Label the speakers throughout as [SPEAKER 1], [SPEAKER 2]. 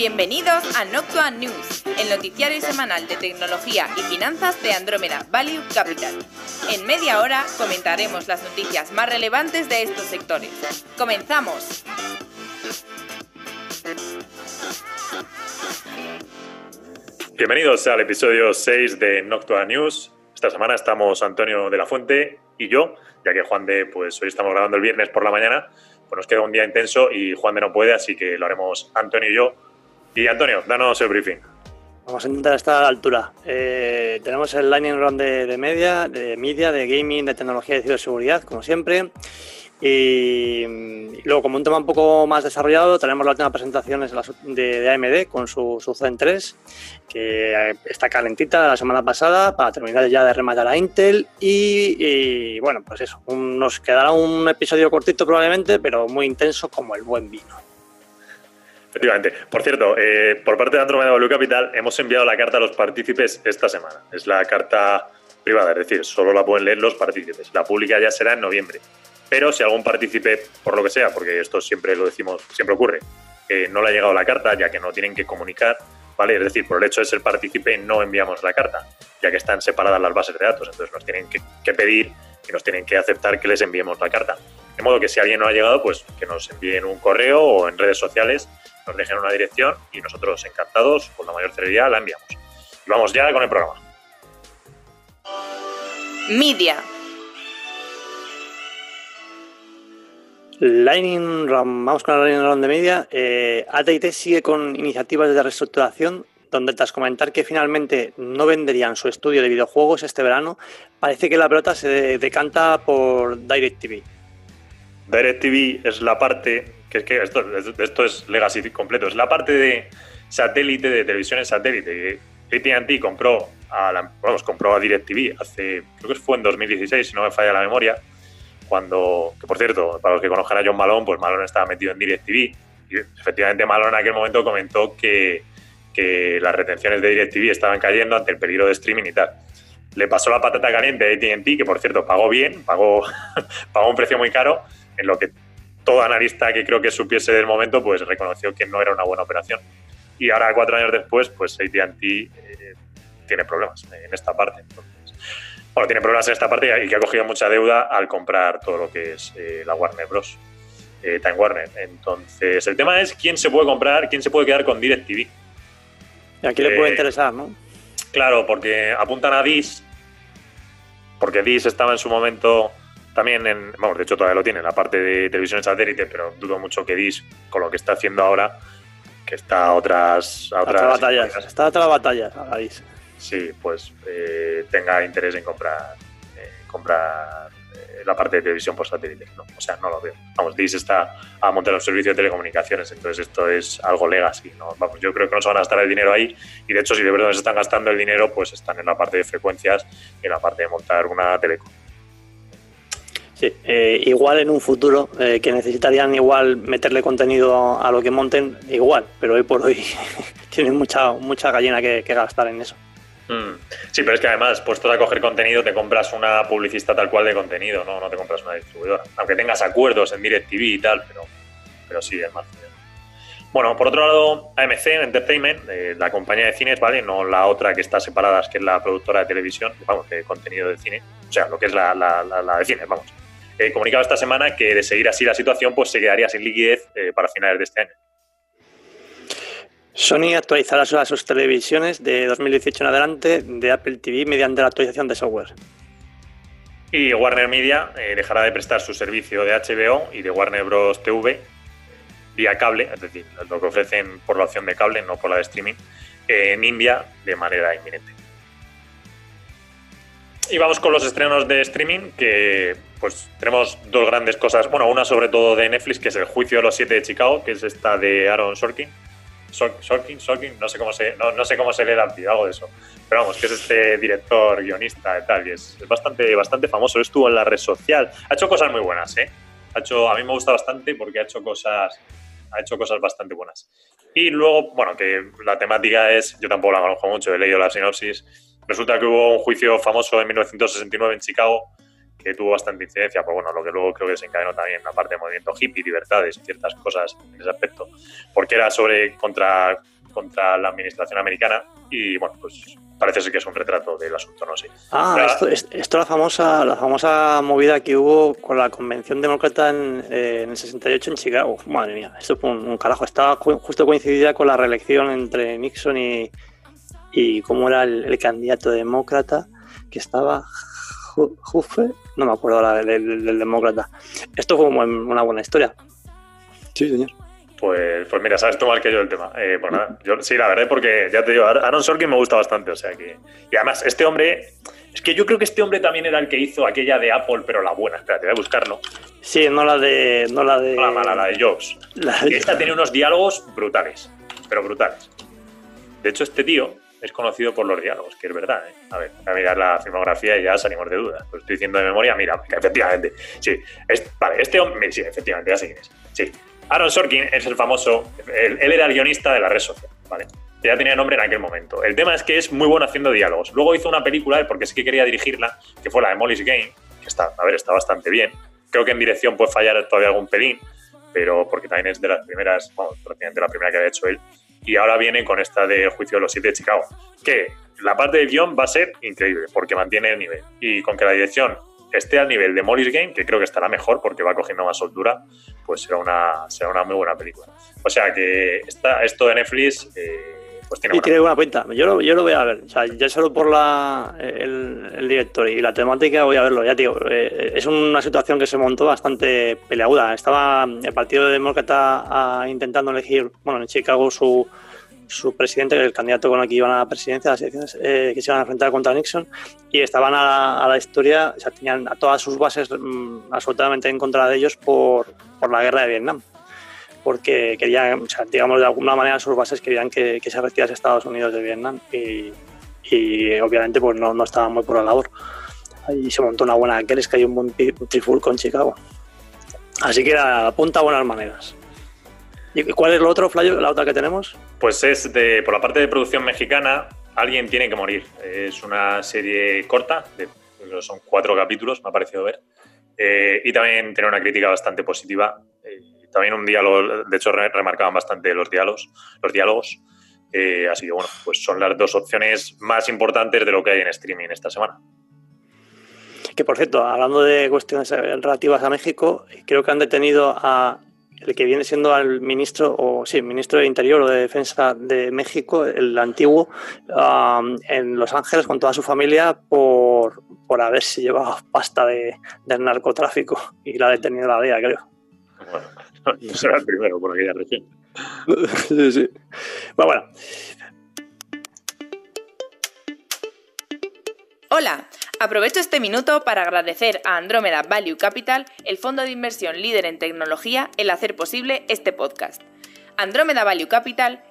[SPEAKER 1] Bienvenidos a Noctua News, el noticiario semanal de tecnología y finanzas de Andrómeda Value Capital. En media hora comentaremos las noticias más relevantes de estos sectores. ¡Comenzamos!
[SPEAKER 2] Bienvenidos al episodio 6 de Noctua News. Esta semana estamos Antonio de la Fuente y yo, ya que Juan de, pues hoy estamos grabando el viernes por la mañana, pues nos queda un día intenso y Juan de no puede, así que lo haremos Antonio y yo. Y Antonio, danos el briefing.
[SPEAKER 3] Vamos a intentar estar a la altura. Eh, tenemos el Lightning Round de, media, de media, de gaming, de tecnología y de ciberseguridad, como siempre. Y, luego, como un tema un poco más desarrollado, tenemos las últimas presentaciones de, AMD con su, su Zen 3, que está calentita la semana pasada para terminar ya de rematar a Intel. Y, bueno, pues eso, nos quedará un episodio cortito probablemente, pero muy intenso como el buen vino.
[SPEAKER 2] Efectivamente. Por cierto, eh, por parte de Andromeda Value Capital hemos enviado la carta a los partícipes esta semana. Es la carta privada, es decir, solo la pueden leer los partícipes. La pública ya será en noviembre. Pero si algún partícipe, por lo que sea, porque esto siempre lo decimos, siempre ocurre, no le ha llegado la carta, ya que no tienen que comunicar, ¿vale? Es decir, por el hecho de ser partícipe no enviamos la carta, ya que están separadas las bases de datos. Entonces nos tienen que pedir y nos tienen que aceptar que les enviemos la carta. De modo que si alguien no ha llegado, pues que nos envíen un correo o en redes sociales nos dejen una dirección y nosotros encantados, con la mayor celeridad, la enviamos. Y vamos ya con el programa.
[SPEAKER 1] Media.
[SPEAKER 3] Lightning Round, vamos con la Lightning Round de media. Eh, AT&T sigue con iniciativas de reestructuración donde tras comentar que finalmente no venderían su estudio de videojuegos este verano, parece que la pelota se decanta por DirecTV.
[SPEAKER 2] DirecTV es la parte que es que esto, esto es legacy completo, es la parte de satélite, de televisiones satélite. AT&T compró a, la, vamos, compró a DirecTV hace, creo que fue en 2016, si no me falla la memoria, cuando, que por cierto, para los que conozcan a John Malone, pues Malone estaba metido en DirecTV y efectivamente Malone en aquel momento comentó que, que las retenciones de DirecTV estaban cayendo ante el peligro de streaming y tal. Le pasó la patata caliente a AT&T, que por cierto pagó bien, pagó, pagó un precio muy caro, en lo que todo analista que creo que supiese del momento, pues reconoció que no era una buena operación. Y ahora, cuatro años después, pues AT&T eh, tiene problemas en esta parte. bueno, tiene problemas en esta parte y que ha cogido mucha deuda al comprar todo lo que es eh, la Warner Bros. Eh, Time Warner. Entonces, el tema es quién se puede comprar, quién se puede quedar con DirecTV.
[SPEAKER 3] Y aquí le puede interesar, ¿no?
[SPEAKER 2] Claro, porque apuntan a DIS, porque DIS estaba en su momento también en, vamos, de hecho todavía lo tiene en la parte de televisión satélite, pero dudo mucho que DIS, con lo que está haciendo ahora, que está a otras...
[SPEAKER 3] A otras batallas, está a otras batallas, a DIS.
[SPEAKER 2] Sí, pues eh, tenga interés en comprar, eh, comprar eh, la parte de televisión por satélite. No, o sea, no lo veo. Vamos, DIS está a montar un servicio de telecomunicaciones, entonces esto es algo legacy. ¿no? Vamos, yo creo que no se van a gastar el dinero ahí y de hecho si de verdad se están gastando el dinero, pues están en la parte de frecuencias y en la parte de montar una telecom.
[SPEAKER 3] Sí, eh, igual en un futuro eh, que necesitarían igual meterle contenido a lo que monten, igual, pero hoy por hoy tienen mucha, mucha gallina que, gastar en eso.
[SPEAKER 2] Mm. Sí, pero es que además, puestos a coger contenido, te compras una publicista tal cual de contenido, no, no te compras una distribuidora. Aunque tengas acuerdos en DirecTV y tal, pero, pero sí, es más. Bueno, por otro lado, AMC Entertainment, eh, la compañía de cines, ¿vale? No la otra que está separada, que es la productora de televisión, vamos, de contenido de cine. O sea, lo que es la, la, la de cines, vamos eh, comunicado esta semana que de seguir así la situación, pues se quedaría sin liquidez eh, para finales de este año.
[SPEAKER 3] Sony actualizará sus televisiones de 2018 en adelante de Apple TV mediante la actualización de software.
[SPEAKER 2] Y Warner Media eh, dejará de prestar su servicio de HBO y de Warner Bros. TV vía cable, es decir, lo que ofrecen por la opción de cable, no por la de streaming, en India de manera inminente. Y vamos con los estrenos de streaming, que pues tenemos dos grandes cosas. Bueno, una sobre todo de Netflix, que es el juicio de los siete de Chicago, que es esta de Aaron Sorkin. Sorkin, Sorkin, no sé cómo se, no, sé cómo se le da algo de eso. Pero vamos, que es este director, guionista y tal, y es, bastante, bastante famoso. Estuvo en la red social. Ha hecho cosas muy buenas, ¿eh? Ha hecho, a mí me gusta bastante porque ha hecho cosas, ha hecho cosas bastante buenas. Y luego, bueno, que la temática es, yo tampoco la conozco mucho, he leído la sinopsis, Resulta que hubo un juicio famoso en 1969 en Chicago que tuvo bastante incidencia, pues bueno, lo que luego creo que desencadenó también la parte de movimiento hippie, libertades y ciertas cosas en ese aspecto, porque era sobre contra, contra la administración americana y bueno, pues parece ser que es un retrato del asunto, no sé.
[SPEAKER 3] Ah, esto, esto, la famosa la famosa movida que hubo con la convención demócrata en, eh, en el 68 en Chicago. Madre mía, esto fue un, carajo. Estaba justo coincidida con la reelección entre Nixon y, y cómo era el, candidato demócrata que estaba Huffe, no me acuerdo ahora del, del, demócrata. Esto fue una buena historia.
[SPEAKER 2] Sí, señor. Pues, pues mira, sabes tú mal que yo el tema. Eh, pues nada, yo, sí, la verdad, porque ya te digo, Aaron Sorkin me gusta bastante, o sea que... Y además, este hombre... Es que yo creo que este hombre también era el que hizo aquella de Apple, pero la buena. Espérate, voy a buscarlo.
[SPEAKER 3] Sí, no la de... No la de...
[SPEAKER 2] la mala, la de Jobs. Esta tiene unos diálogos brutales, pero brutales. De hecho, este tío es conocido por los diálogos, que es verdad. ¿eh? A ver, a mirar la filmografía y ya salimos de dudas. Lo estoy diciendo de memoria, mira, efectivamente. Sí, vale, este hombre, sí, efectivamente, quién es. Sí, Aaron Sorkin es el famoso, él, era el guionista de la red social, ¿vale? Ya tenía nombre en aquel momento. El tema es que es muy bueno haciendo diálogos. Luego hizo una película, porque sí que quería dirigirla, que fue la de Molly's Game, que está, a ver, está bastante bien. Creo que en dirección puede fallar todavía algún pelín, pero porque también es de las primeras, bueno, prácticamente la primera que había hecho él. Y ahora viene con esta de Juicio de los Siete de Chicago, que la parte del guion va a ser increíble, porque mantiene el nivel. Y con que la dirección esté al nivel de Molly's Game, que creo que estará mejor porque va cogiendo más soltura, pues será una, será una muy buena película. O sea que esta, esto de Netflix, eh, pues tiene,
[SPEAKER 3] y tiene buena pinta. Yo lo, yo lo voy a ver. O sea, ya solo por la, el, director y la temática voy a verlo. Ya eh, es una situación que se montó bastante peleaguda. Estaba el Partido Demócrata ah, intentando elegir, bueno, en Chicago su su presidente, el candidato con el que iban a la presidencia, las elecciones eh, que se iban a enfrentar contra Nixon, y estaban a la, historia, o sea, tenían a todas sus bases mm, absolutamente en contra de ellos por, por, la guerra de Vietnam. Porque querían, o sea, digamos, de alguna manera sus bases querían que, que se retirase Estados Unidos de Vietnam y, y obviamente pues no, no, estaban muy por la labor. Ahí se montó una buena que cayó un buen triful con Chicago. Así que apunta a buenas maneras. ¿Y cuál es lo otro, Flayo, la otra que tenemos?
[SPEAKER 2] Pues es de, por la parte de producción mexicana, Alguien tiene que morir. Es una serie corta, de, son cuatro capítulos, me ha parecido ver. Eh, y también tiene una crítica bastante positiva. Eh, también un diálogo, de hecho, remarcaban bastante los diálogos. Los diálogos. Eh, así que bueno, pues son las dos opciones más importantes de lo que hay en streaming esta semana.
[SPEAKER 3] Que por cierto, hablando de cuestiones relativas a México, creo que han detenido a el que viene siendo al ministro, o sí, ministro de Interior o de Defensa de México, el antiguo, en Los Ángeles con toda su familia por, por haberse llevado pasta de, del narcotráfico y la ha detenido la DEA, creo.
[SPEAKER 2] No será el primero por aquella región.
[SPEAKER 3] sí, sí. Bueno, bueno.
[SPEAKER 1] Hola, Aprovecho este minuto para agradecer a Andrómeda Value Capital, el fondo de inversión líder en tecnología, el hacer posible este podcast. Andrómeda Value Capital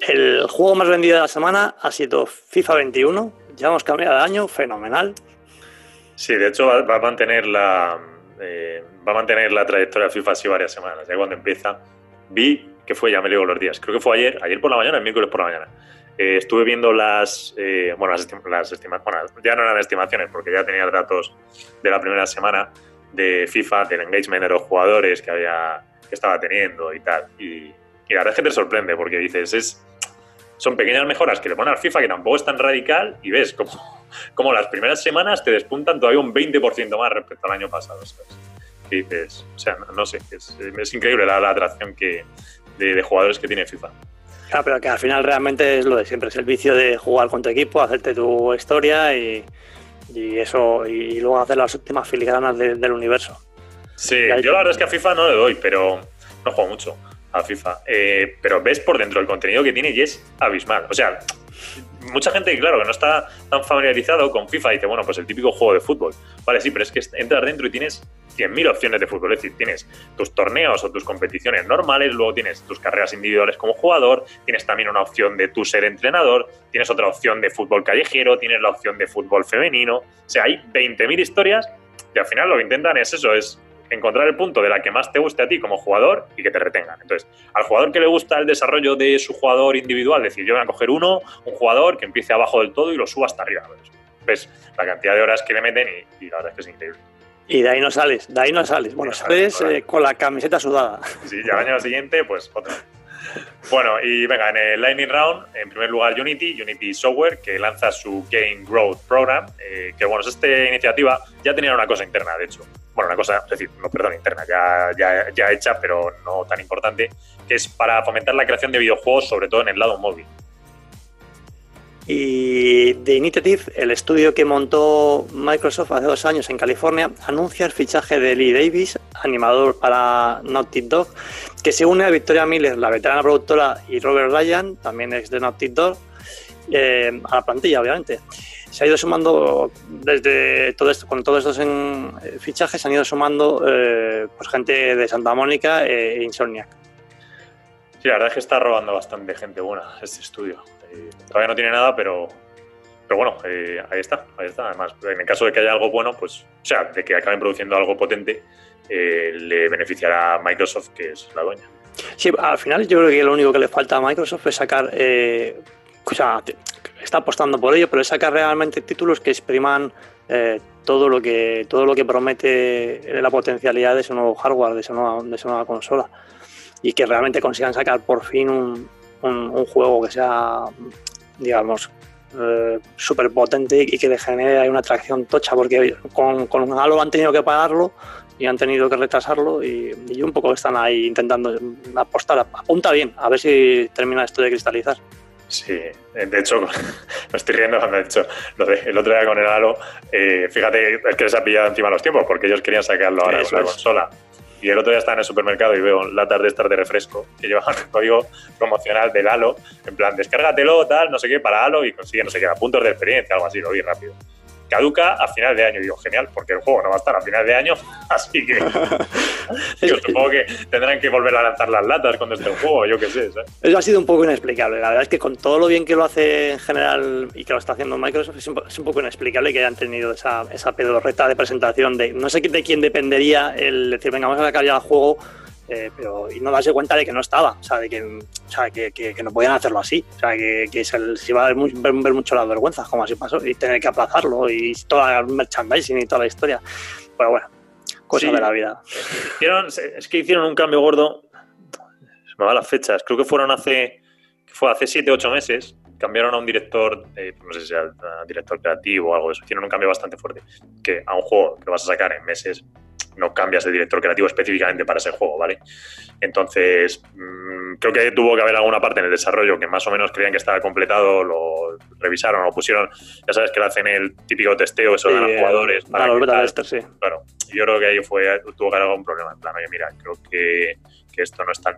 [SPEAKER 3] El juego más vendido de la semana ha sido FIFA 21. Ya hemos cambiado de año, fenomenal.
[SPEAKER 2] Sí, de hecho va, a mantener la eh, va a mantener la trayectoria FIFA así varias semanas. Ya cuando empieza, vi que fue, ya me leo los días, creo que fue ayer, ayer por la mañana, el miércoles por la mañana. Eh, estuve viendo las, eh, bueno, las, estimaciones, ya no eran estimaciones porque ya tenía datos de la primera semana de FIFA, del engagement de los jugadores que había que estaba teniendo y tal. Y, la verdad es que te sorprende porque dices, es, son pequeñas mejoras que le ponen al FIFA que tampoco es tan radical y ves como, como las primeras semanas te despuntan todavía un 20% más respecto al año pasado. Y dices, o sea, no, sé, es, es increíble la atracción que, de, jugadores que tiene FIFA.
[SPEAKER 3] Claro, pero que al final realmente es lo de siempre, es el vicio de jugar con tu equipo, hacerte tu historia y, eso, y luego hacer las últimas filigranas del universo.
[SPEAKER 2] Sí, yo la verdad es que a FIFA no le doy, pero no juego mucho a FIFA. Eh, pero ves por dentro el contenido que tiene y es abismal. O sea, mucha gente, claro, que no está tan familiarizado con FIFA, dice, bueno, pues el típico juego de fútbol. Vale, sí, pero es que entras dentro y tienes 100.000 opciones de fútbol. Es decir, tienes tus torneos o tus competiciones normales, luego tienes tus carreras individuales como jugador, tienes también una opción de tú ser entrenador, tienes otra opción de fútbol callejero, tienes la opción de fútbol femenino. O sea, hay 20.000 historias y al final lo que intentan es eso, es encontrar el punto de la que más te guste a ti como jugador y que te retengan. Entonces, al jugador que le gusta el desarrollo de su jugador individual, decir, yo voy a coger uno, un jugador que empiece abajo del todo y lo suba hasta arriba. Ves la cantidad de horas que le meten y, la verdad es que es increíble.
[SPEAKER 3] Y de ahí no sales, de ahí no sales. Bueno, sales eh, con la camiseta sudada.
[SPEAKER 2] Sí, ya el año siguiente, pues otra. Bueno, y venga, en el Lightning Round, en primer lugar Unity, Unity Software, que lanza su Game Growth Program, eh, que bueno, es esta iniciativa, ya tenía una cosa interna, de hecho. Bueno, una cosa, es decir, no, perdón, interna, ya, ya, ya hecha, pero no tan importante, que es para fomentar la creación de videojuegos, sobre todo en el lado móvil.
[SPEAKER 3] Y The Initiative, el estudio que montó Microsoft hace dos años en California, anuncia el fichaje de Lee Davis, animador para Naughty Dog, que se une a Victoria Miller, la veterana productora, y Robert Ryan, también ex de Naughty Dog, eh, a la plantilla, obviamente. Se ha ido sumando desde todo esto, con todos estos en, eh, fichajes, se han ido sumando eh, pues gente de Santa Mónica e Insomniac.
[SPEAKER 2] Sí, la verdad es que está robando bastante gente buena este estudio. todavía no tiene nada, pero, pero bueno, ahí está, ahí está. Además, en el caso de que haya algo bueno, pues, o sea, de que acaben produciendo algo potente, eh, le beneficiará a Microsoft, que es la dueña.
[SPEAKER 3] Sí, al final yo creo que lo único que le falta a Microsoft es sacar, eh, o sea, está apostando por ello, pero es sacar realmente títulos que expriman eh, todo lo que todo lo que promete la potencialidad de ese nuevo hardware, de esa nueva, de nueva consola y que realmente consigan sacar por fin un, un, juego que sea, digamos, eh, súper potente y que le genere una atracción tocha, porque con, con han tenido que pagarlo y han tenido que retrasarlo y, un poco están ahí intentando apostar. Apunta bien, a ver si termina esto de cristalizar.
[SPEAKER 2] Sí, de hecho, me estoy riendo cuando he dicho lo de el otro día con el Halo. Eh, fíjate, es que les ha pillado encima los tiempos porque ellos querían sacarlo ahora con la consola. Y el otro día estaba en el supermercado y veo latas de estas de refresco que llevan el código promocional del Halo. En plan, descárgatelo, tal, no sé qué, para Halo y consigue, no sé qué, puntos de experiencia, algo así, lo vi rápido caduca a final de año. Y digo, genial, porque el juego no va a estar a final de año, así que yo supongo que tendrán que volver a lanzar las latas cuando esté el juego, yo qué sé.
[SPEAKER 3] Eso ha sido un poco inexplicable. La verdad es que con todo lo bien que lo hace en general y que lo está haciendo Microsoft, es un, poco inexplicable que hayan tenido esa, esa pedorreta de presentación de no sé de quién dependería el decir, venga, vamos a sacar ya el juego eh, pero y no darse cuenta de que no estaba, o sea, de que, o sea, que, que, no podían hacerlo así, o sea, que, que se, iba a ver, ver, mucho las vergüenzas, como así pasó, y tener que aplazarlo, y toda el merchandising y toda la historia. Pero bueno, cosa de la vida.
[SPEAKER 2] Hicieron, es que hicieron un cambio gordo, me va las fechas, creo que fueron hace, fue hace 7, 8 meses, cambiaron a un director, no sé si sea director creativo o algo de eso, hicieron un cambio bastante fuerte, que a un juego que vas a sacar en meses no cambias de director creativo específicamente para ese juego, ¿vale? Entonces, mm, creo que tuvo que haber alguna parte en el desarrollo que más o menos creían que estaba completado, lo revisaron, lo pusieron, ya sabes que le hacen el típico testeo, eso de los jugadores.
[SPEAKER 3] Para los sí.
[SPEAKER 2] Claro, yo creo que ahí fue, tuvo que haber algún problema, en plan, oye, mira, creo que, que esto no está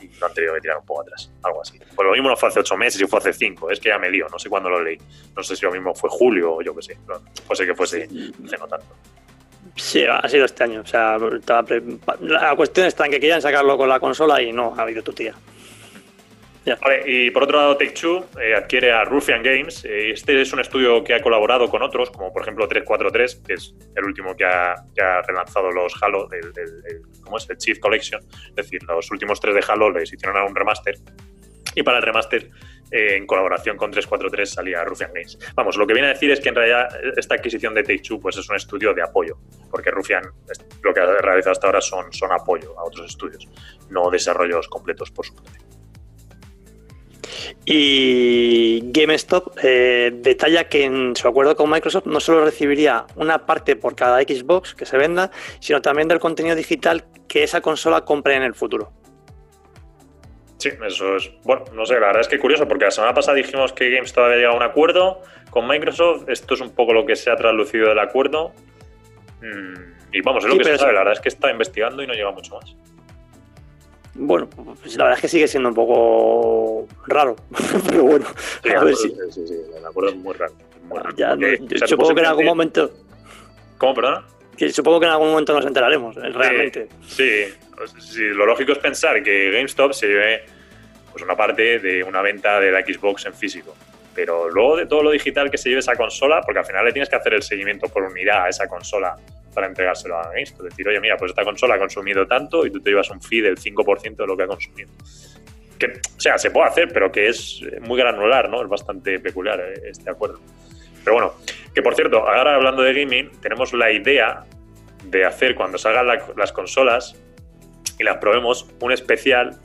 [SPEAKER 2] y lo han tenido que tirar un poco atrás, algo así. Pues lo mismo no fue hace ocho meses y fue hace cinco, es que ya me lío, no sé cuándo lo leí, no sé si lo mismo fue julio o yo qué sé, no, puede que fuese hace no tanto.
[SPEAKER 3] Sí, ha sido este año. O sea, la cuestión está en que querían sacarlo con la consola y no ha habido tu tía.
[SPEAKER 2] Vale, y por otro lado, Take-Two eh, adquiere a Ruffian Games. Eh, este es un estudio que ha colaborado con otros, como por ejemplo 343, que es el último que ha, relanzado los Halo, el, ¿cómo es? el Chief Collection. Es decir, los últimos tres de Halo les hicieron un remaster. Y para el remaster eh, en colaboración con 343 salía Ruffian Games. Vamos, lo que viene a decir es que en realidad esta adquisición de Take-Two pues es un estudio de apoyo, porque Ruffian lo que ha realizado hasta ahora son, son apoyo a otros estudios, no desarrollos completos por su parte.
[SPEAKER 3] Y GameStop eh, detalla que en su acuerdo con Microsoft no solo recibiría una parte por cada Xbox que se venda, sino también del contenido digital que esa consola compre en el futuro.
[SPEAKER 2] Sí, eso es. Bueno, no sé, la verdad es que curioso, porque la semana pasada dijimos que GameStop había llegado a un acuerdo con Microsoft. Esto es un poco lo que se ha traslucido del acuerdo. Mm, y vamos, es lo que se sabe. La verdad es que está investigando y no llega mucho más.
[SPEAKER 3] Bueno, pues la verdad es que sigue siendo un poco raro, pero bueno,
[SPEAKER 2] sí, a ver si... sí, sí, me acuerdo es muy raro. Muy raro.
[SPEAKER 3] Ya, yo, supongo que en algún momento...
[SPEAKER 2] ¿Cómo, perdón?
[SPEAKER 3] Que supongo que en algún momento nos enteraremos, eh, realmente.
[SPEAKER 2] Sí, lo lógico es pensar que GameStop se lleve pues, una parte de una venta de la Xbox en físico. Pero luego de todo lo digital que se lleve esa consola, porque al final le tienes que hacer el seguimiento por unidad a esa consola para entregárselo a GameStop. Decir, oye, mira, pues esta consola ha consumido tanto y tú te llevas un fee del 5% de lo que ha consumido. Que, o sea, se puede hacer, pero que es muy granular, ¿no? Es bastante peculiar eh, este acuerdo. Pero bueno, que por cierto, ahora hablando de gaming, tenemos la idea de hacer cuando salgan las consolas y las probemos un especial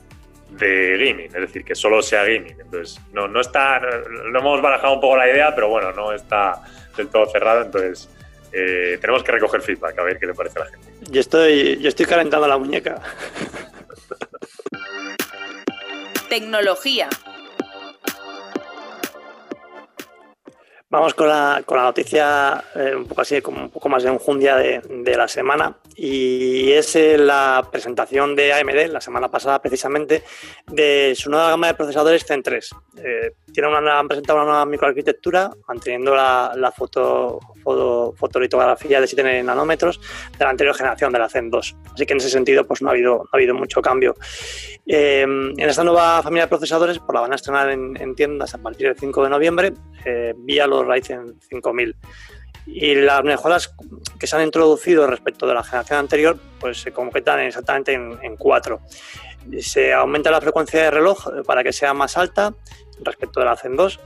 [SPEAKER 2] de gaming, es decir, que solo sea gaming. Entonces, no, no está, no, hemos barajado un poco la idea, pero bueno, no está del todo cerrado, entonces eh, tenemos que recoger feedback, a ver qué le parece a la gente.
[SPEAKER 3] Yo estoy, yo estoy calentando la muñeca.
[SPEAKER 1] Tecnología.
[SPEAKER 3] Vamos con la, con la noticia eh, un poco así, como un poco más de enjundia de, de la semana y es eh, la presentación de AMD la semana pasada precisamente de su nueva gama de procesadores Zen 3. Eh, tiene una, han presentado una nueva microarquitectura manteniendo la, la foto, foto, fotolitografía de 7 nanómetros de la anterior generación de la Zen 2. Así que en ese sentido pues no ha habido, ha habido mucho cambio. en esta nueva familia de procesadores pues la van a estrenar en, en tiendas a partir del 5 de noviembre vía los Ryzen 5000. Y las mejoras que se han introducido respecto de la generación anterior pues se concretan exactamente en, cuatro. Se aumenta la frecuencia de reloj para que sea más alta respecto de la Zen 2.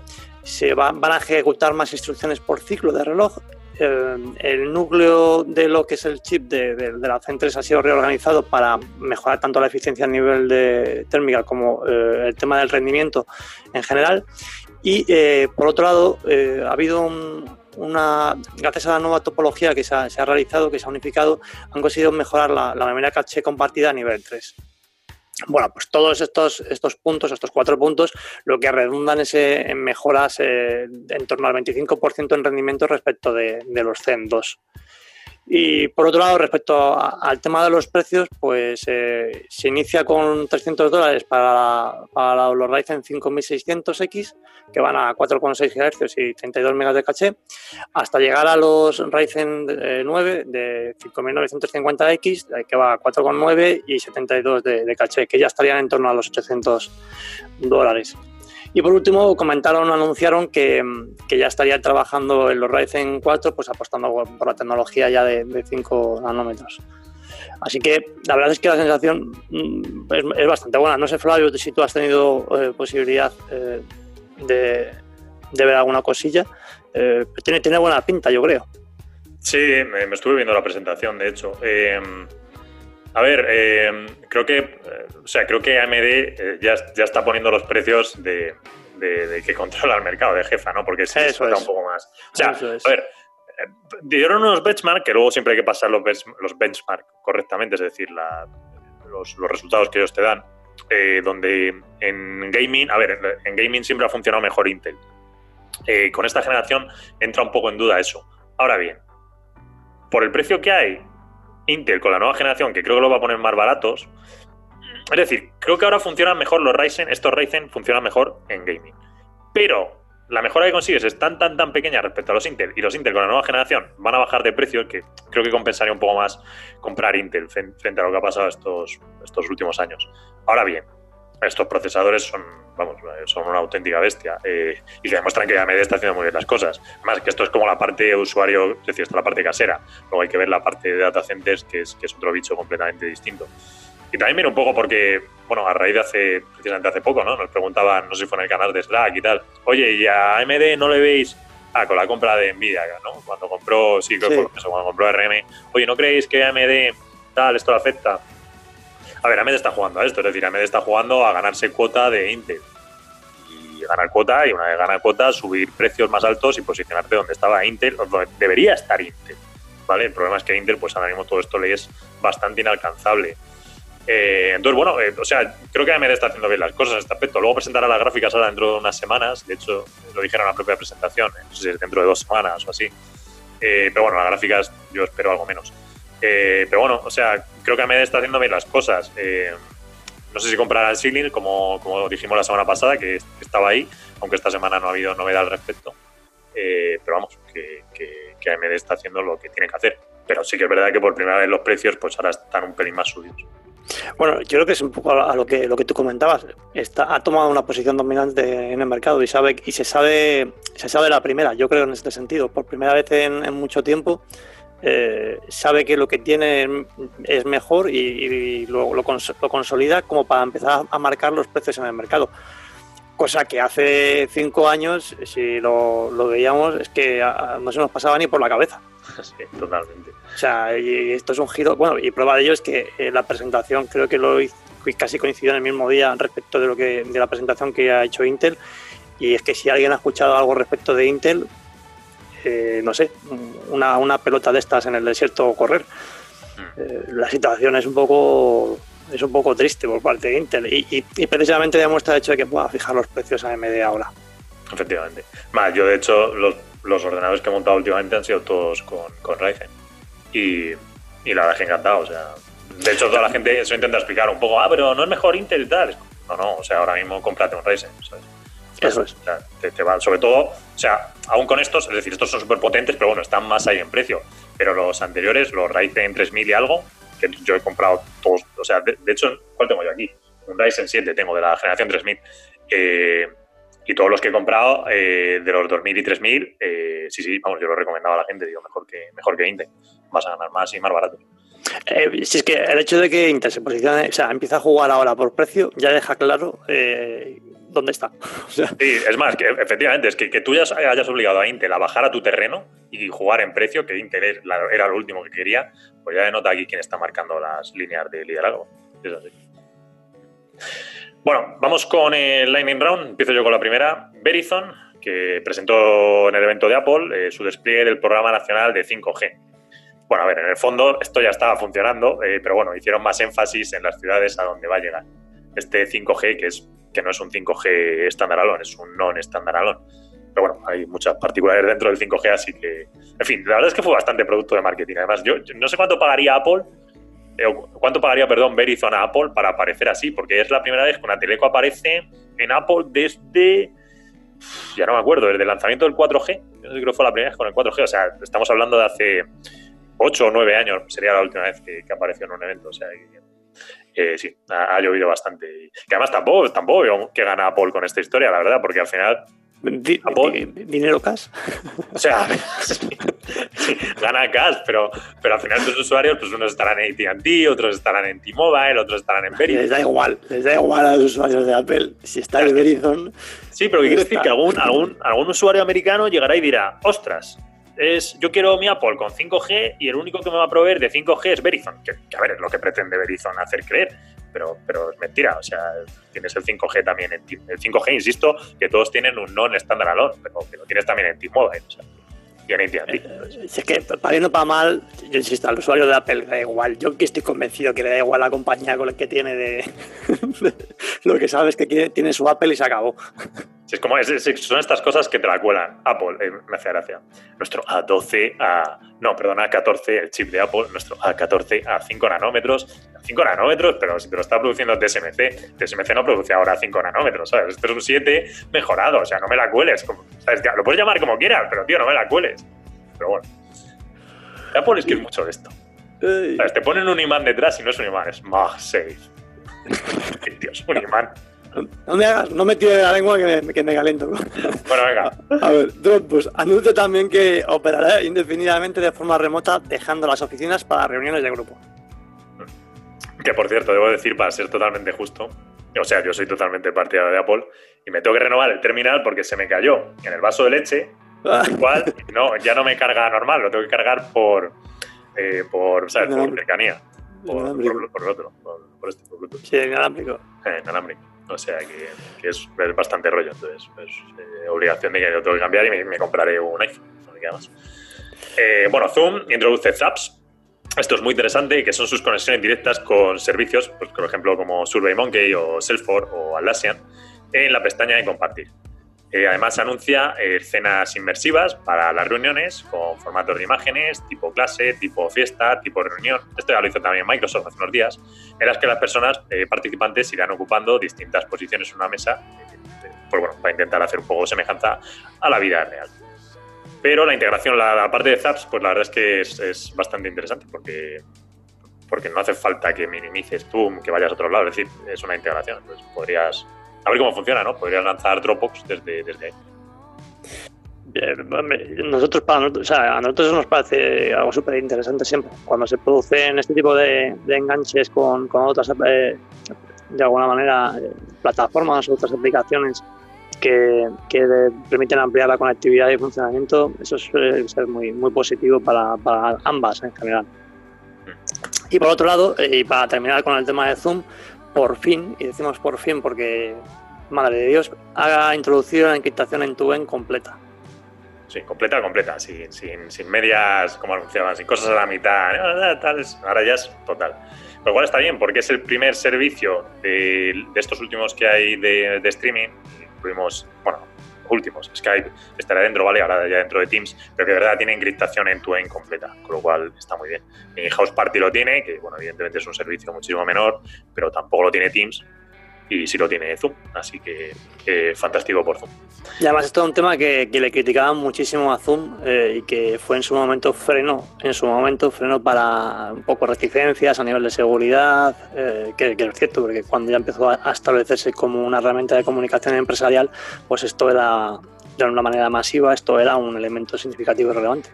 [SPEAKER 3] Se van a ejecutar más instrucciones por ciclo de reloj. el núcleo de lo que es el chip de, la Zen 3 ha sido reorganizado para mejorar tanto la eficiencia a nivel de térmica como eh, el tema del rendimiento en general. Y eh, por otro lado, eh, ha habido una, gracias a la nueva topología que se ha, realizado, que se ha unificado, han conseguido mejorar la, memoria caché compartida a nivel 3. Bueno, pues todos estos, estos puntos, estos cuatro puntos, lo que redundan es eh, en mejoras en torno al 25% en rendimiento respecto de, de los Zen 2. Y por otro lado, respecto al tema de los precios, pues eh, se inicia con 300 dólares para, para los Ryzen 5600X, que van a 4,6 GHz y 32 MB de caché, hasta llegar a los Ryzen 9 eh, de 5950X, que va a 4,9 y 72 de, de caché, que ya estarían en torno a los 800 dólares. Y por último, comentaron, anunciaron que, que, ya estaría trabajando en los Ryzen 4, pues apostando por la tecnología ya de, 5 nanómetros. Así que la verdad es que la sensación mm, es, bastante buena. No sé, Flavio, si tú has tenido eh, posibilidad eh, de, de, ver alguna cosilla. Eh, tiene, tiene buena pinta, yo creo.
[SPEAKER 2] Sí, me, me, estuve viendo la presentación, de hecho. A ver, eh, creo que, eh, o sea, creo que AMD eh, ya, ya está poniendo los precios de, que controla el mercado de jefa, ¿no? Porque se
[SPEAKER 3] Eso
[SPEAKER 2] un poco más. O sea, a ver, dieron unos benchmark que luego siempre hay que pasar los, los benchmark correctamente, es decir, los, resultados que ellos te dan. donde en gaming, a ver, en gaming siempre ha funcionado mejor Intel. con esta generación entra un poco en duda eso. Ahora bien, por el precio que hay Intel con la nueva generación, que creo que lo va a poner más baratos. Es decir, creo que ahora funcionan mejor los Ryzen, estos Ryzen funcionan mejor en gaming. Pero la mejora que consigues es tan, tan, tan pequeña respecto a los Intel y los Intel con la nueva generación van a bajar de precio que creo que compensaría un poco más comprar Intel frente a lo que ha pasado estos, estos últimos años. Ahora bien, estos procesadores son, vamos, son una auténtica bestia eh, y se demuestran que AMD está haciendo muy bien las cosas. Más que esto es como la parte de usuario, es decir, esto es la parte casera. Luego hay que ver la parte de data centers, que es, que es otro bicho completamente distinto. Y también viene un poco porque, bueno, a raíz de hace, precisamente hace poco, ¿no? Nos preguntaban, no sé si fue en el canal de Slack y tal, oye, ¿y a AMD no le veis? Ah, con la compra de Nvidia, ¿no? Cuando compró, sí, creo que eso, cuando compró RM, oye, ¿no creéis que AMD tal, esto le afecta? A ver, AMD está jugando a esto, es decir, AMD está jugando a ganarse cuota de Intel. Y ganar cuota, y una vez ganar cuota, subir precios más altos y posicionarte donde estaba Intel, donde debería estar Intel. ¿Vale? El problema es que Intel, pues ahora mismo todo esto le es bastante inalcanzable. Eh, entonces, bueno, eh, o sea, creo que AMD está haciendo bien las cosas en este aspecto. Luego presentará las gráficas ahora dentro de unas semanas. De hecho, lo dijeron en la propia presentación, eh, no sé si es dentro de dos semanas o así. pero bueno, las gráficas yo espero algo menos. Pero bueno, o sea, creo que AMD está haciendo bien las cosas. Eh, no sé si comprará el Ceiling, como, como dijimos la semana pasada, que estaba ahí, aunque esta semana no ha habido novedad al respecto. Eh, pero vamos, que, que, AMD está haciendo lo que tiene que hacer. Pero sí que es verdad que por primera vez los precios pues ahora están un pelín más subidos.
[SPEAKER 3] Bueno, yo creo que es un poco a lo que, lo que tú comentabas. Está, ha tomado una posición dominante en el mercado y sabe y se sabe se sabe la primera. Yo creo en este sentido. Por primera vez en, mucho tiempo eh, sabe que lo que tiene es mejor y, lo, lo, consolida como para empezar a marcar los precios en el mercado. Cosa que hace cinco años, si lo, veíamos, es que no se nos pasaba ni por la cabeza.
[SPEAKER 2] Sí, totalmente.
[SPEAKER 3] O sea, y esto es un giro. Bueno, y prueba de ello es que eh, la presentación creo que lo casi coincidió en el mismo día respecto de lo que de la presentación que ha hecho Intel. Y es que si alguien ha escuchado algo respecto de Intel, eh, no sé, una, una, pelota de estas en el desierto correr. Mm. Eh, la situación es un poco es un poco triste por parte de Intel y, y, precisamente demuestra el hecho de que pueda fijar los precios a AMD ahora.
[SPEAKER 2] Efectivamente. Más, yo de hecho los, los, ordenadores que he montado últimamente han sido todos con, con Ryzen y, y, la verdad es que encantado. O sea, de hecho toda la gente eso intenta explicar un poco, ah, pero no es mejor Intel y tal. No, no, o sea, ahora mismo cómprate un Ryzen.
[SPEAKER 3] Eso es.
[SPEAKER 2] te, va, sobre todo, o sea, aún con estos, es decir, estos son súper potentes, pero bueno, están más ahí en precio. Pero los anteriores, los Ryzen 3000 y algo, yo he comprado todos, o sea, de, hecho, ¿cuál tengo yo aquí? Un Ryzen 7 tengo de la generación 3000. Eh, y todos los que he comprado eh, de los 2000 y 3000, eh, sí, sí, vamos, yo lo he recomendado a la gente, digo, mejor que, mejor que Intel. Vas a ganar más y más barato.
[SPEAKER 3] si es que el hecho de que Intel se posicione, o sea, empieza a jugar ahora por precio, ya deja claro dónde está.
[SPEAKER 2] Sí, es más, que efectivamente, es que, que tú ya hayas obligado a Intel a bajar a tu terreno y jugar en precio, que Intel era lo último que quería, pues ya denota aquí quién está marcando las líneas de liderazgo. Es así. Bueno, vamos con el Lightning Round. Empiezo yo con la primera. Verizon, que presentó en el evento de Apple eh, su despliegue del programa nacional de 5G. Bueno, a ver, en el fondo esto ya estaba funcionando, eh, pero bueno, hicieron más énfasis en las ciudades a donde va a llegar. Este 5G, que es que no es un 5G standalone, es un non-standalone. Pero bueno, hay muchas particularidades dentro del 5G, así que, en fin, la verdad es que fue bastante producto de marketing. Además, yo, no sé cuánto pagaría Apple, eh, cuánto pagaría, perdón, Verizon a Apple para aparecer así, porque es la primera vez que una teleco aparece en Apple desde, ya no me acuerdo, desde el lanzamiento del 4G. Yo creo que fue la primera vez con el 4G, o sea, estamos hablando de hace 8 o 9 años, sería la última vez que, apareció en un evento, o sea, eh, sí, ha, llovido bastante. Y que además tampoco, tampoco que gana Apple con esta historia, la verdad, porque al final
[SPEAKER 3] ¿Dinero cash?
[SPEAKER 2] O sea, gana cash, pero, pero al final tus usuarios, pues unos estarán en AT&T, otros estarán en T-Mobile, otros estarán en Verizon.
[SPEAKER 3] Les da igual, les da igual a los usuarios de Apple. Si está el Verizon...
[SPEAKER 2] Sí, pero quiero decir que algún, algún, algún usuario americano llegará y dirá, ostras, es, yo quiero mi Apple con 5G y el único que me va a proveer de 5G es Verizon. Que, a ver, es lo que pretende Verizon hacer creer, pero, pero es mentira. O sea, tienes el 5G también en el 5G, insisto, que todos tienen un non estándar alone, pero que lo tienes también en T-Mobile. O sea,
[SPEAKER 3] eh, si es que para bien o para mal, yo insisto, al usuario de Apple le da igual. Yo que estoy convencido que le da igual la compañía con la que tiene de, lo que sabes que tiene su Apple y se acabó.
[SPEAKER 2] Es como, son estas cosas que te la cuelan. Apple, eh, me hace gracia. Nuestro A12 a. No, perdón, A14, el chip de Apple, nuestro A14 a 5 nanómetros. 5 nanómetros, pero si te lo está produciendo TSMC, TSMC no produce ahora 5 nanómetros, ¿sabes? Este es un 7 mejorado, o sea, no me la cueles. Lo puedes llamar como quieras, pero tío, no me la cueles. Pero bueno. Apple es que es mucho de esto. Te ponen un imán detrás y no es un imán, es MagSafe. Dios, un imán.
[SPEAKER 3] No me hagas, no me tires la lengua que me, que me calento.
[SPEAKER 2] Bueno, venga.
[SPEAKER 3] A ver, Dropbox anuncia también que operará indefinidamente de forma remota, dejando las oficinas para reuniones de grupo.
[SPEAKER 2] Que por cierto, debo decir, para ser totalmente justo, o sea, yo soy totalmente partidario de Apple y me tengo que renovar el terminal porque se me cayó en el vaso de leche. Igual, no, ya no me carga normal, lo tengo que cargar por, eh, por, ¿sabes? por cercanía. Por, por, el otro, por, este, por Bluetooth.
[SPEAKER 3] Sí, inalámbrico.
[SPEAKER 2] Eh, inalámbrico. O sea que, es, bastante rollo. Entonces, es eh, obligación de que yo tengo que cambiar y me, compraré un iPhone. Eh, bueno, Zoom introduce Zaps. Esto es muy interesante, que son sus conexiones directas con servicios, pues, por ejemplo, como SurveyMonkey o Salesforce o Atlassian, en la pestaña de compartir. Eh, además anuncia eh, escenas inmersivas para las reuniones con formatos de imágenes, tipo clase, tipo fiesta, tipo reunión. Esto ya lo hizo también Microsoft hace unos días, en las que las personas eh, participantes irán ocupando distintas posiciones en una mesa, pues bueno, para intentar hacer un poco semejanza a la vida real. Pero la integración, la, parte de Zaps, pues la verdad es que es, bastante interesante porque porque no hace falta que minimices Zoom, que vayas a otro lado, es decir, es una integración. Entonces podrías a ver cómo funciona, ¿no? Podrías lanzar Dropbox desde, desde ahí.
[SPEAKER 3] nosotros, para nosotros, o sea, a nosotros nos parece algo súper interesante siempre. Cuando se producen este tipo de, enganches con, otras, eh, de alguna manera, eh, plataformas o otras aplicaciones que, permiten ampliar la conectividad y funcionamiento, eso suele ser muy, muy positivo para, para ambas en general. Mm. Y por otro lado, eh, y para terminar con el tema de Zoom, por fin, y decimos por fin porque, madre de Dios, ha introducido la encriptación en tu en completa.
[SPEAKER 2] Sí, completa, completa, sin, sin, medias, como anunciaban, sin cosas a la mitad, ahora ya es total. Lo cual está bien, porque es el primer servicio de, estos últimos que hay de, de streaming. Incluimos, bueno, últimos. Skype estará dentro, ¿vale? Ahora ya dentro de Teams, pero que de verdad tiene encriptación en tu en completa, con lo cual está muy bien. Mi House Party lo tiene, que bueno, evidentemente es un servicio muchísimo menor, pero tampoco lo tiene Teams, y sí lo tiene Zoom. Así que fantástico por Zoom.
[SPEAKER 3] Y además esto es un tema que, le criticaban muchísimo a Zoom eh, y que fue en su momento freno, en su momento freno para un poco reticencias a nivel de seguridad, eh, que, es cierto, porque cuando ya empezó a, establecerse como una herramienta de comunicación empresarial, pues esto era de una manera masiva, esto era un elemento significativo y relevante.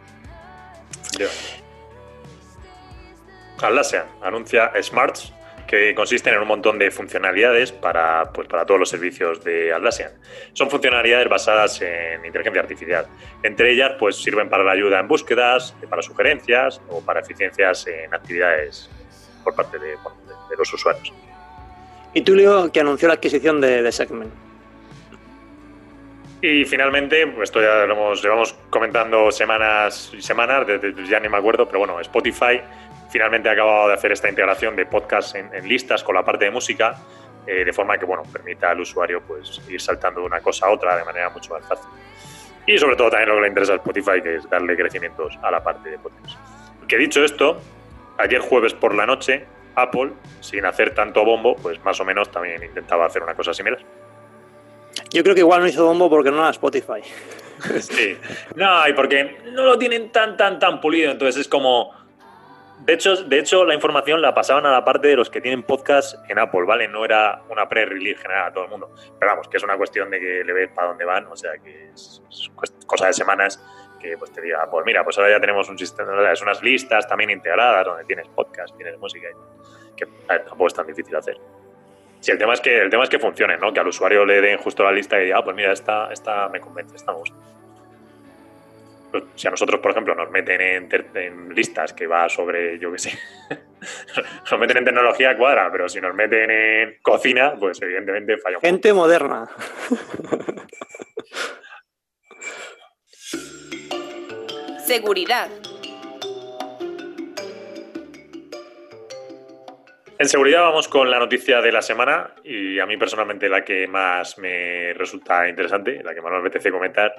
[SPEAKER 2] Atlassian anuncia Smarts que consisten en un montón de funcionalidades para, pues, para todos los servicios de Atlassian. Son funcionalidades basadas en inteligencia artificial. Entre ellas, pues sirven para la ayuda en búsquedas, para sugerencias o para eficiencias en actividades por parte de, los usuarios.
[SPEAKER 3] Y Tulio, que anunció la adquisición de, Segment.
[SPEAKER 2] Y finalmente, pues esto ya lo hemos, llevamos comentando semanas y semanas, ya ni me acuerdo, pero bueno, Spotify finalmente ha acabado de hacer esta integración de podcast en, listas con la parte de música, eh, de forma que bueno, permita al usuario pues, ir saltando de una cosa a otra de manera mucho más fácil. Y sobre todo también lo que le interesa a Spotify, que es darle crecimientos a la parte de podcast. Que dicho esto, ayer jueves por la noche, Apple, sin hacer tanto bombo, pues más o menos también intentaba hacer una cosa similar.
[SPEAKER 3] Yo creo que igual no hizo bombo porque no era Spotify.
[SPEAKER 2] Sí. No, y porque no lo tienen tan, tan, tan pulido. Entonces es como, de hecho, de hecho, la información la pasaban a la parte de los que tienen podcast en Apple, ¿vale? No era una pre-release general a todo el mundo. Pero vamos, que es una cuestión de que le ves para dónde van, o sea, que es, cosa de semanas que pues te diga, pues mira, pues ahora ya tenemos un sistema, es unas listas también integradas donde tienes podcast, tienes música, que tampoco es tan difícil hacer. Sí, el tema es que el tema es que funcione, ¿no? Que al usuario le den justo la lista y diga, ah, pues mira, esta, esta me convence, esta me gusta si a nosotros, por ejemplo, nos meten en, listas que va sobre, yo qué sé, nos meten en tecnología cuadra, pero si nos meten en cocina, pues evidentemente falla.
[SPEAKER 3] Gente moderna.
[SPEAKER 1] Seguridad.
[SPEAKER 2] En seguridad vamos con la noticia de la semana y a mí personalmente la que más me resulta interesante, la que más me apetece comentar,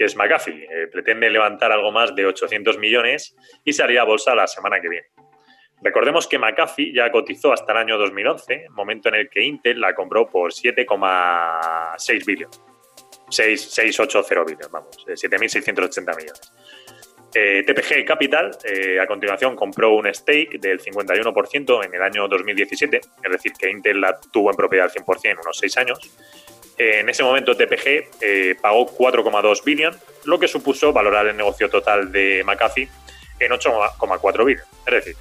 [SPEAKER 2] que es McAfee. Eh, pretende levantar algo más de 800 millones y se haría bolsa la semana que viene. Recordemos que McAfee ya cotizó hasta el año 2011, momento en el que Intel la compró por 7,6 billones. 6,880 billones, vamos, 7.680 millones. Eh, TPG Capital, eh, a continuación, compró un stake del 51% en el año 2017, es decir, que Intel la tuvo en propiedad al 100% en unos 6 años. Eh, en ese momento, TPG pagó 4,2 billion, lo que supuso valorar el negocio total de McAfee en 8,4 billion. Es decir,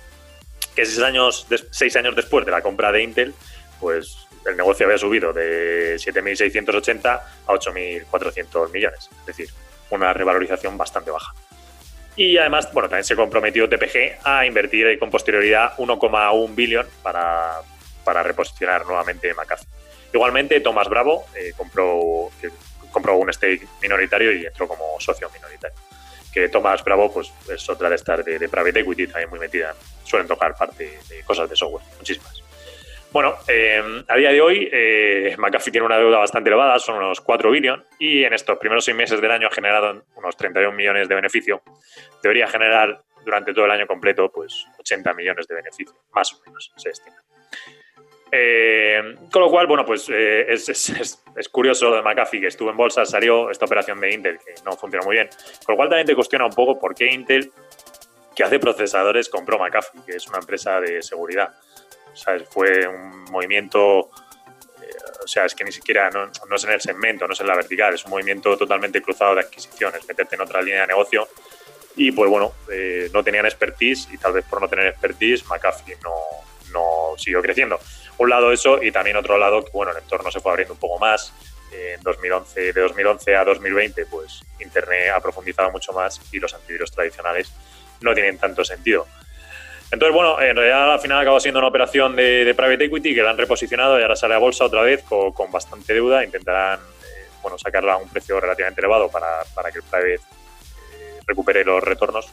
[SPEAKER 2] que 6 años, seis años después de la compra de Intel, pues el negocio había subido de 7.680 a 8.400 millones. Es decir, una revalorización bastante baja. Y además, bueno, también se comprometió TPG a invertir con posterioridad 1,1 billón para reposicionar nuevamente McAfee. Igualmente, Tomás Bravo eh, compró, compró un stake minoritario y entró como socio minoritario. Que Tomás Bravo pues, es otra de estas de, de private equity también muy metida. Suelen tocar parte de cosas de software, muchísimas. Bueno, eh, a día de hoy eh, McAfee tiene una deuda bastante elevada, son unos 4 billones, y en estos primeros seis meses del año ha generado unos 31 millones de beneficio. Debería generar durante todo el año completo pues 80 millones de beneficio, más o menos, se estima. Eh, con lo cual, bueno, pues es, es, es, curioso lo de McAfee, que estuvo en bolsa, salió esta operación de Intel, que no funcionó muy bien. Con lo cual también te cuestiona un poco por qué Intel, que hace procesadores, compró McAfee, que es una empresa de seguridad. Fue un movimiento, eh, o sea, es que ni siquiera, no, es en el segmento, no es en la vertical, es un movimiento totalmente cruzado de adquisiciones, meterte en otra línea de negocio. Y pues bueno, eh, no tenían expertise y tal vez por no tener expertise, McAfee no, no siguió creciendo. Un lado eso y también otro lado bueno, el entorno se fue abriendo un poco más. En 2011, de 2011 a 2020, pues Internet ha profundizado mucho más y los antivirus tradicionales no tienen tanto sentido. Entonces, bueno, en realidad al final acabó siendo una operación de, private equity que la han reposicionado y ahora sale a bolsa otra vez con, bastante deuda. Intentarán eh, bueno, sacarla a un precio relativamente elevado para, para que el private eh, recupere los retornos.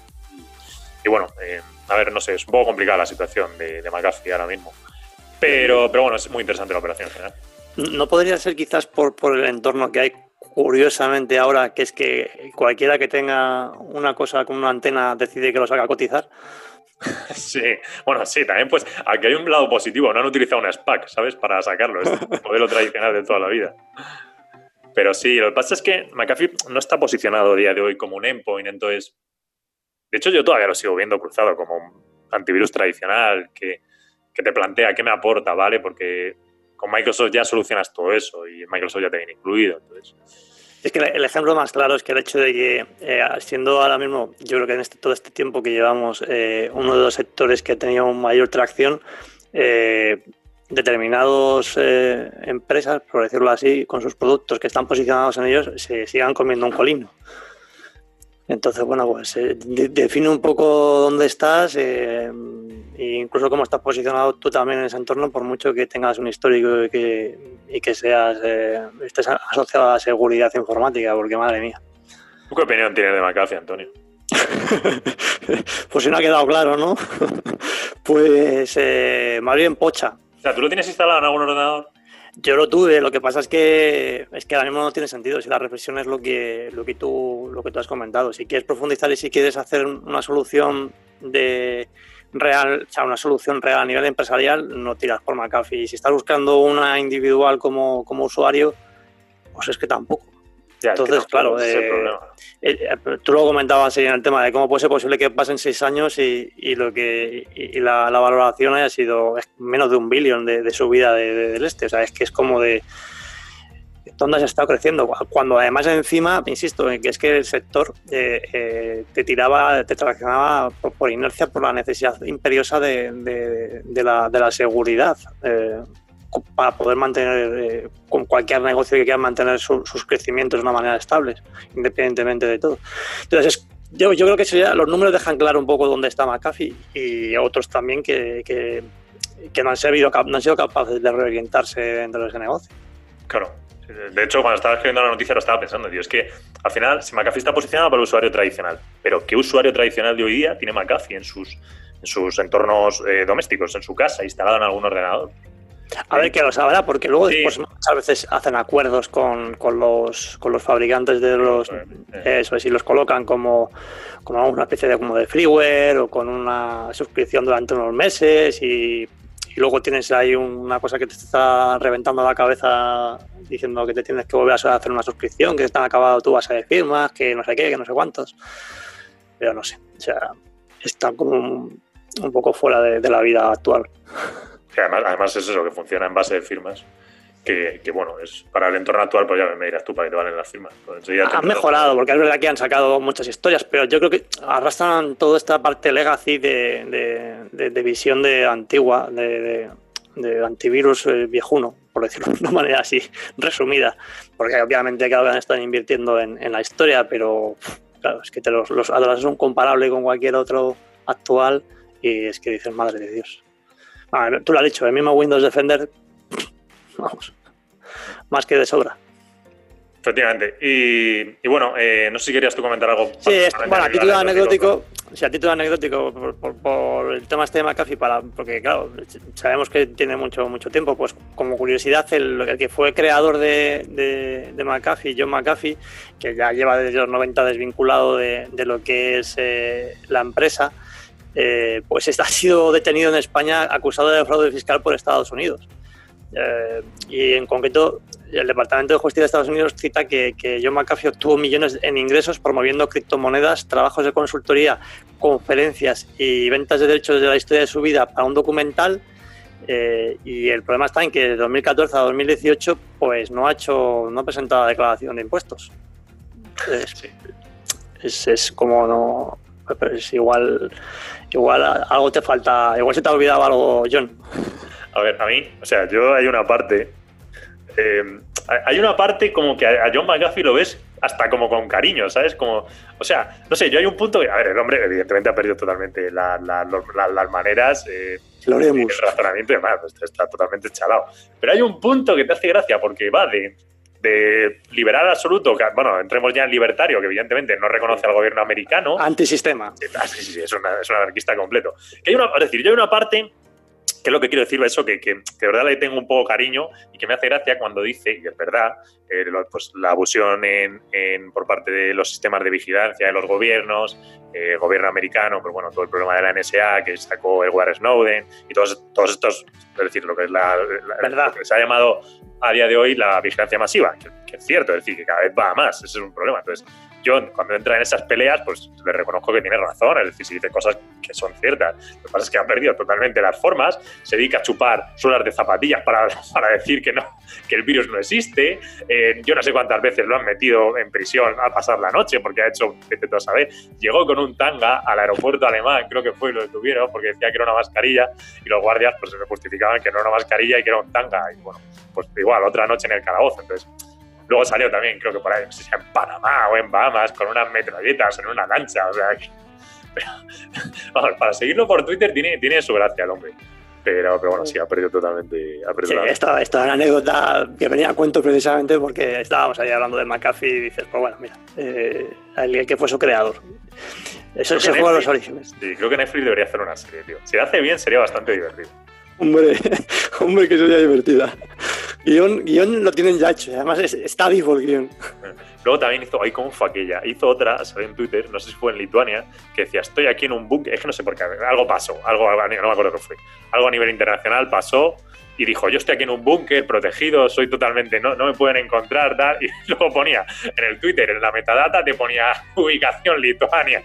[SPEAKER 2] Y bueno, eh, a ver, no sé, es un poco complicada la situación de, de McAfee ahora mismo. Pero, pero bueno, es muy interesante la operación en general.
[SPEAKER 3] ¿No podría ser quizás por, por el entorno que hay curiosamente ahora, que es que cualquiera que tenga una cosa con una antena decide que lo saca a cotizar?
[SPEAKER 2] Sí, bueno, sí, también pues aquí hay un lado positivo, no han utilizado una SPAC, ¿sabes? Para sacarlo, es el modelo tradicional de toda la vida. Pero sí, lo que pasa es que McAfee no está posicionado a día de hoy como un endpoint, entonces... De hecho, yo todavía lo sigo viendo cruzado como un antivirus tradicional que, que te plantea qué me aporta, ¿vale? Porque con Microsoft ya solucionas todo eso y Microsoft ya te viene incluido.
[SPEAKER 3] Es que el ejemplo más claro es que el hecho de que, eh, siendo ahora mismo, yo creo que en este, todo este tiempo que llevamos, eh, uno de los sectores que ha tenido mayor tracción, eh, determinados empresas, por decirlo así, con sus productos que están posicionados en ellos, se sigan comiendo un colino. Entonces, bueno, pues define un poco dónde estás e incluso cómo estás posicionado tú también en ese entorno, por mucho que tengas un histórico y que, y que seas eh, estés asociado a la seguridad informática, porque madre mía.
[SPEAKER 2] qué opinión tienes de McAfee, Antonio?
[SPEAKER 3] pues si no ha quedado claro, ¿no? pues eh, más bien pocha.
[SPEAKER 2] O sea, ¿tú lo tienes instalado en algún ordenador?
[SPEAKER 3] Yo lo tuve, lo que pasa es que es que ahora mismo no tiene sentido. Si la reflexión es lo que, lo que tú, lo que tú has comentado. Si quieres profundizar y si quieres hacer una solución de real, o sea, una solución real a nivel empresarial, no tiras por McAfee. Si estás buscando una individual como, como usuario, pues es que tampoco. Entonces, claro, eh, eh, tú lo comentabas en el tema de cómo puede ser posible que pasen seis años y, lo que y la, valoración haya sido menos de un billón de, subida del este. O sea, es que es como de dónde has estado creciendo. Cuando además encima, insisto, que es que el sector eh, eh, te tiraba, te traccionaba por, inercia por la necesidad imperiosa de, la, seguridad. Eh, para poder mantener con cualquier negocio que quiera mantener sus crecimientos de una manera estable, independientemente de todo. Entonces, yo, yo creo que los números dejan claro un poco dónde está McAfee y otros también que, que, no, han servido, no han sido capaces de reorientarse dentro de ese negocio.
[SPEAKER 2] Claro, de hecho, cuando estaba escribiendo la noticia lo estaba pensando, tío, es que al final, si McAfee está posicionado para el usuario tradicional, pero ¿qué usuario tradicional de hoy día tiene McAfee en sus, en sus entornos eh, domésticos, en su casa, instalado en algún ordenador?
[SPEAKER 3] A ver que lo sabrá, porque luego después muchas veces hacen acuerdos con, con, los, con los fabricantes de los... Eso es, y los colocan como, como una especie de, como de freeware o con una suscripción durante unos meses y y luego tienes ahí una cosa que te está reventando la cabeza diciendo que te tienes que volver a hacer una suscripción, que están acabado tu base de firmas, que no sé qué, que no sé cuántos. Pero no sé, o sea, están como un, poco fuera de, la vida actual.
[SPEAKER 2] Además, además es eso, que funciona en base de firmas que, bueno, es para el entorno actual, pues ya me dirás tú para que te valen las firmas. Pues
[SPEAKER 3] han mejorado, porque es verdad que han sacado muchas historias, pero yo creo que arrastran toda esta parte legacy de, de, visión de antigua, de, antivirus eh, viejuno, por decirlo de una manera así resumida, porque obviamente cada vez están invirtiendo en, la historia, pero claro, es que te los, los son comparables con cualquier otro actual y es que dices, madre de Dios. Tú lo has dicho, el mismo Windows Defender, vamos, más que de sobra.
[SPEAKER 2] Efectivamente. Y, bueno, eh, no sé si querías tú comentar algo.
[SPEAKER 3] Sí, bueno, a título anecdótico, sí, a título anecdótico por, el tema este de McAfee, para, porque claro, sabemos que tiene mucho mucho tiempo, pues como curiosidad, el, que fue creador de, de, McAfee, John McAfee, que ya lleva desde los 90 desvinculado de, lo que es eh, la empresa, eh, pues está, ha sido detenido en España acusado de fraude fiscal por Estados Unidos. Eh, y en concreto, el Departamento de Justicia de Estados Unidos cita que, John McAfee obtuvo millones en ingresos promoviendo criptomonedas, trabajos de consultoría, conferencias y ventas de derechos de la historia de su vida para un documental. Eh, y el problema está en que de 2014 a 2018 pues no ha hecho, no ha presentado la declaración de impuestos. Es, es, como no, es igual, igual algo te falta, igual se te ha olvidado algo, John.
[SPEAKER 2] A ver, a mí, o sea, yo hay una parte. Eh, hay una parte como que a John McAfee lo ves hasta como con cariño, ¿sabes? Como, o sea, no sé, yo hay un punto que, a ver, el hombre evidentemente ha perdido totalmente las maneras, eh, el razonamiento y demás, está totalmente chalado. Pero hay un punto que te hace gracia porque va de, de liberal absoluto, que, bueno, entremos ya en libertario, que evidentemente no reconoce al gobierno americano.
[SPEAKER 3] Antisistema.
[SPEAKER 2] Ah, sí, sí, sí, es, una, es un anarquista completo. Que hay una, es decir, yo hay una parte ¿Qué es lo que quiero decir? Eso, que, que, de verdad le tengo un poco cariño y que me hace gracia cuando dice, y es verdad, eh, pues, la abusión en, por parte de los sistemas de vigilancia de los gobiernos, eh, el gobierno americano, pues bueno, todo el problema de la NSA que sacó Edward Snowden y todos, todos estos, es decir, lo que es la,
[SPEAKER 3] verdad.
[SPEAKER 2] que se ha llamado a día de hoy la vigilancia masiva, que, que, es cierto, es decir, que cada vez va a más, ese es un problema. Entonces, yo cuando entra en esas peleas, pues le reconozco que tiene razón, es decir, si dice cosas que son ciertas. Lo que pasa es que ha perdido totalmente las formas, se dedica a chupar suelas de zapatillas para, para decir que no, que el virus no existe. Eh, yo no sé cuántas veces lo han metido en prisión a pasar la noche porque ha hecho, vete a saber, llegó con un tanga al aeropuerto alemán, creo que fue y lo detuvieron porque decía que era una mascarilla y los guardias pues se justificaban que no era una mascarilla y que era un tanga. Y bueno, pues igual, otra noche en el calabozo. Entonces, Luego salió también, creo que por ahí, no sé si en Panamá o en Bahamas, con unas metralletas en una lancha. O sea, vamos, para seguirlo por Twitter tiene, tiene su gracia el hombre. Pero, pero, bueno, sí, ha perdido totalmente. Ha perdido
[SPEAKER 3] sí, esta, esta, anécdota que venía a cuento precisamente porque estábamos ahí hablando de McAfee y dices, pues bueno, mira, eh, el que fue su creador. Eso se juega a los orígenes.
[SPEAKER 2] Sí, creo que Netflix debería hacer una serie, tío. Si hace bien, sería bastante divertido.
[SPEAKER 3] Hombre, hombre, que sería divertida. Guión, guion lo tienen ya hecho, además está vivo el guion.
[SPEAKER 2] Luego también hizo, ahí cómo fue aquella, hizo otra, salió en Twitter, no sé si fue en Lituania, que decía, estoy aquí en un búnker, es que no sé por qué, algo pasó, algo, no me acuerdo qué fue, algo a nivel internacional pasó y dijo, yo estoy aquí en un búnker protegido, soy totalmente, no, no me pueden encontrar, tal, y luego ponía en el Twitter, en la metadata, te ponía ubicación Lituania.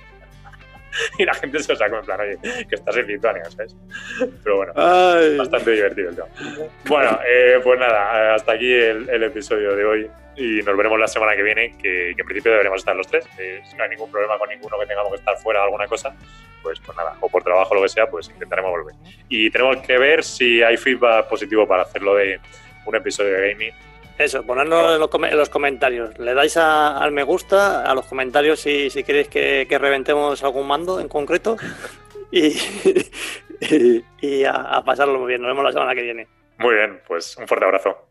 [SPEAKER 2] y la gente se lo sacó en plan, oye, que estás en Lituania, ¿sabes? Pero bueno, bastante divertido el tema. Bueno, eh, pues nada, hasta aquí el, episodio de hoy y nos veremos la semana que viene, que, en principio deberemos estar los tres. Eh, si no hay ningún problema con ninguno que tengamos que estar fuera de alguna cosa, pues, pues nada, o por trabajo o lo que sea, pues intentaremos volver. Y tenemos que ver si hay feedback positivo para hacerlo de un episodio de gaming
[SPEAKER 3] eso, ponedlo en los, comentarios. Le dais al me gusta, a los comentarios si, si queréis que, reventemos algún mando en concreto y, y, a pasarlo muy bien. Nos vemos la semana que viene.
[SPEAKER 2] Muy bien, pues un fuerte abrazo.